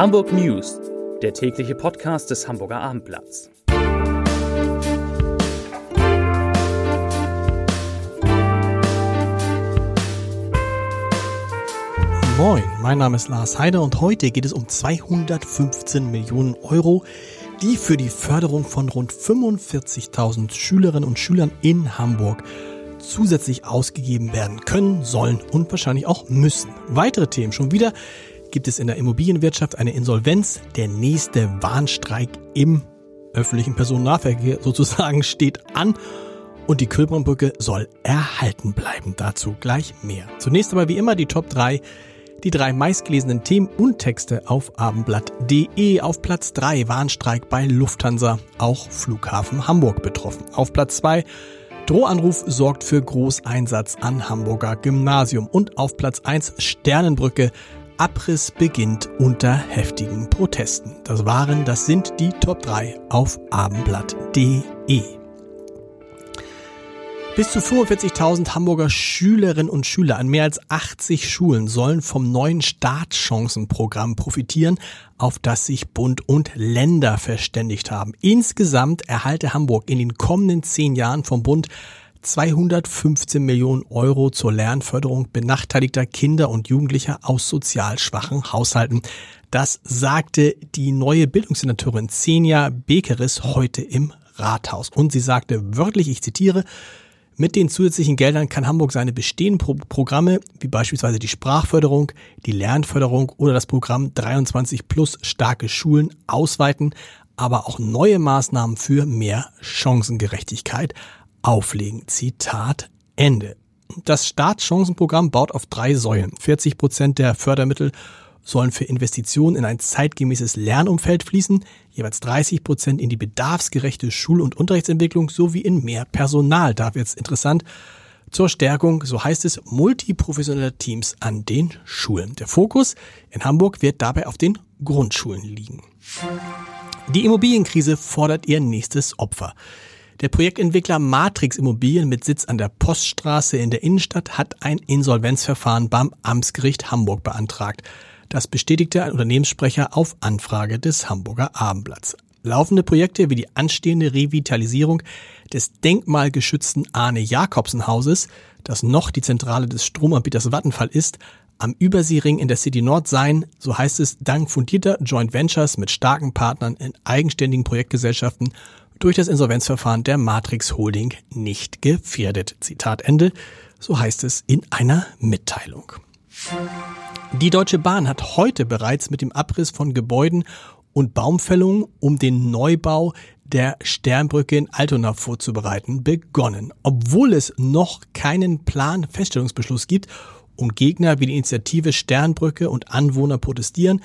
Hamburg News, der tägliche Podcast des Hamburger Abendblatts. Moin, mein Name ist Lars Heider und heute geht es um 215 Millionen Euro, die für die Förderung von rund 45.000 Schülerinnen und Schülern in Hamburg zusätzlich ausgegeben werden können, sollen und wahrscheinlich auch müssen. Weitere Themen schon wieder gibt es in der Immobilienwirtschaft eine Insolvenz. Der nächste Warnstreik im öffentlichen Personennahverkehr sozusagen steht an. Und die Kölbrandbrücke soll erhalten bleiben. Dazu gleich mehr. Zunächst aber wie immer die Top 3 die drei meistgelesenen Themen und Texte auf abendblatt.de. Auf Platz 3 Warnstreik bei Lufthansa, auch Flughafen Hamburg betroffen. Auf Platz 2 Drohanruf sorgt für Großeinsatz an Hamburger Gymnasium. Und auf Platz 1 Sternenbrücke, Abriss beginnt unter heftigen Protesten. Das waren, das sind die Top 3 auf abendblatt.de. Bis zu 45.000 Hamburger Schülerinnen und Schüler an mehr als 80 Schulen sollen vom neuen Startchancenprogramm profitieren, auf das sich Bund und Länder verständigt haben. Insgesamt erhalte Hamburg in den kommenden zehn Jahren vom Bund 215 Millionen Euro zur Lernförderung benachteiligter Kinder und Jugendlicher aus sozial schwachen Haushalten. Das sagte die neue Bildungssenatorin Zenia Bekeris heute im Rathaus. Und sie sagte wörtlich, ich zitiere, mit den zusätzlichen Geldern kann Hamburg seine bestehenden Pro Programme, wie beispielsweise die Sprachförderung, die Lernförderung oder das Programm 23 plus starke Schulen ausweiten, aber auch neue Maßnahmen für mehr Chancengerechtigkeit auflegen. Zitat Ende. Das Startchancenprogramm baut auf drei Säulen. 40 Prozent der Fördermittel sollen für Investitionen in ein zeitgemäßes Lernumfeld fließen, jeweils 30 Prozent in die bedarfsgerechte Schul- und Unterrichtsentwicklung sowie in mehr Personal. Da wird's interessant. Zur Stärkung, so heißt es, multiprofessioneller Teams an den Schulen. Der Fokus in Hamburg wird dabei auf den Grundschulen liegen. Die Immobilienkrise fordert ihr nächstes Opfer. Der Projektentwickler Matrix Immobilien mit Sitz an der Poststraße in der Innenstadt hat ein Insolvenzverfahren beim Amtsgericht Hamburg beantragt. Das bestätigte ein Unternehmenssprecher auf Anfrage des Hamburger Abendblatts. Laufende Projekte wie die anstehende Revitalisierung des denkmalgeschützten Arne Jakobsen Hauses, das noch die Zentrale des Stromanbieters Vattenfall ist, am Überseering in der City Nord seien, so heißt es, dank fundierter Joint Ventures mit starken Partnern in eigenständigen Projektgesellschaften durch das Insolvenzverfahren der Matrix Holding nicht gefährdet. Zitat Ende, so heißt es in einer Mitteilung. Die Deutsche Bahn hat heute bereits mit dem Abriss von Gebäuden und Baumfällungen um den Neubau der Sternbrücke in Altona vorzubereiten begonnen. Obwohl es noch keinen Planfeststellungsbeschluss gibt und Gegner wie die Initiative Sternbrücke und Anwohner protestieren,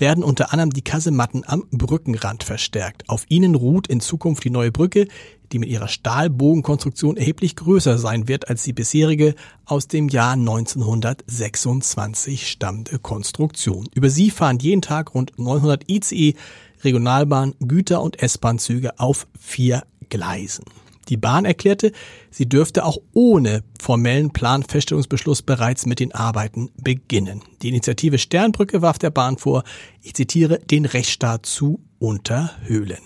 werden unter anderem die Kasematten am Brückenrand verstärkt. Auf ihnen ruht in Zukunft die neue Brücke, die mit ihrer Stahlbogenkonstruktion erheblich größer sein wird als die bisherige aus dem Jahr 1926 stammende Konstruktion. Über sie fahren jeden Tag rund 900 ICE, Regionalbahn, Güter- und S-Bahn-Züge auf vier Gleisen. Die Bahn erklärte, sie dürfte auch ohne formellen Planfeststellungsbeschluss bereits mit den Arbeiten beginnen. Die Initiative Sternbrücke warf der Bahn vor, ich zitiere, den Rechtsstaat zu unterhöhlen.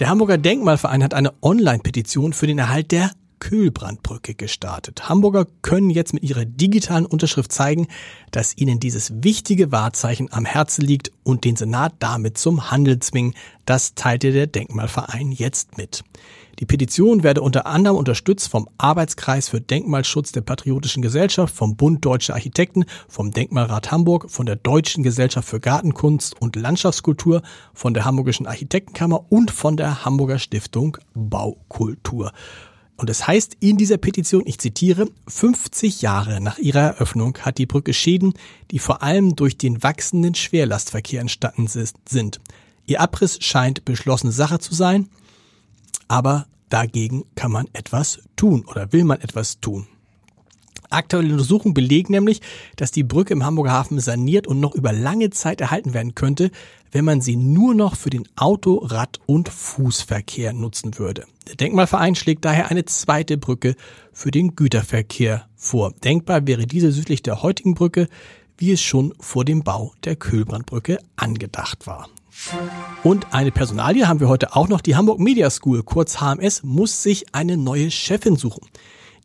Der Hamburger Denkmalverein hat eine Online-Petition für den Erhalt der Kühlbrandbrücke gestartet. Hamburger können jetzt mit ihrer digitalen Unterschrift zeigen, dass ihnen dieses wichtige Wahrzeichen am Herzen liegt und den Senat damit zum Handel zwingen. Das teilte der Denkmalverein jetzt mit. Die Petition werde unter anderem unterstützt vom Arbeitskreis für Denkmalschutz der Patriotischen Gesellschaft, vom Bund Deutscher Architekten, vom Denkmalrat Hamburg, von der Deutschen Gesellschaft für Gartenkunst und Landschaftskultur, von der Hamburgischen Architektenkammer und von der Hamburger Stiftung Baukultur. Und es heißt in dieser Petition, ich zitiere, 50 Jahre nach ihrer Eröffnung hat die Brücke Schäden, die vor allem durch den wachsenden Schwerlastverkehr entstanden sind. Ihr Abriss scheint beschlossene Sache zu sein, aber dagegen kann man etwas tun oder will man etwas tun. Aktuelle Untersuchungen belegen nämlich, dass die Brücke im Hamburger Hafen saniert und noch über lange Zeit erhalten werden könnte, wenn man sie nur noch für den Auto-, Rad- und Fußverkehr nutzen würde. Der Denkmalverein schlägt daher eine zweite Brücke für den Güterverkehr vor. Denkbar wäre diese südlich der heutigen Brücke, wie es schon vor dem Bau der Kühlbrandbrücke angedacht war. Und eine Personalie haben wir heute auch noch. Die Hamburg Media School, kurz HMS, muss sich eine neue Chefin suchen.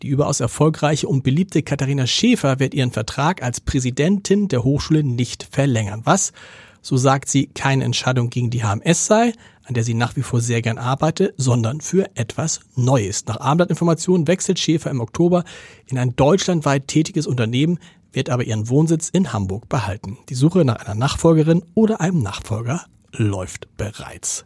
Die überaus erfolgreiche und beliebte Katharina Schäfer wird ihren Vertrag als Präsidentin der Hochschule nicht verlängern. Was, so sagt sie, keine Entscheidung gegen die HMS sei, an der sie nach wie vor sehr gern arbeite, sondern für etwas Neues. Nach Abendblattinformationen wechselt Schäfer im Oktober in ein deutschlandweit tätiges Unternehmen, wird aber ihren Wohnsitz in Hamburg behalten. Die Suche nach einer Nachfolgerin oder einem Nachfolger läuft bereits.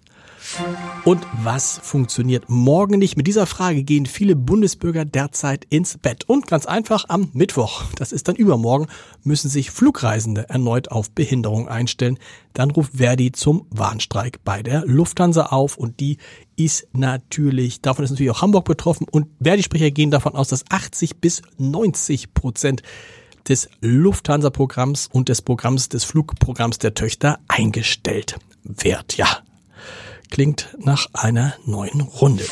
Und was funktioniert morgen nicht? Mit dieser Frage gehen viele Bundesbürger derzeit ins Bett. Und ganz einfach am Mittwoch, das ist dann übermorgen, müssen sich Flugreisende erneut auf Behinderung einstellen. Dann ruft Verdi zum Warnstreik bei der Lufthansa auf und die ist natürlich, davon ist natürlich auch Hamburg betroffen und Verdi-Sprecher gehen davon aus, dass 80 bis 90 Prozent des Lufthansa-Programms und des Programms des Flugprogramms der Töchter eingestellt wird. Ja, klingt nach einer neuen Runde.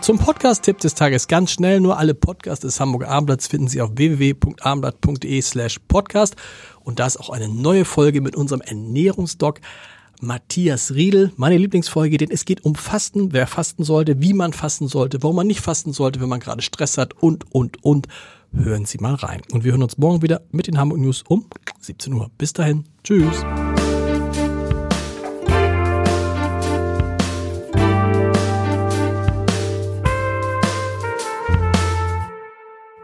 Zum Podcast-Tipp des Tages ganz schnell. Nur alle Podcasts des Hamburger Abendblatts finden Sie auf www.abendblatt.de slash podcast. Und da ist auch eine neue Folge mit unserem Ernährungsdoc Matthias Riedel. Meine Lieblingsfolge, denn es geht um Fasten, wer fasten sollte, wie man fasten sollte, warum man nicht fasten sollte, wenn man gerade Stress hat und, und, und. Hören Sie mal rein. Und wir hören uns morgen wieder mit den Hamburg News um 17 Uhr. Bis dahin. Tschüss.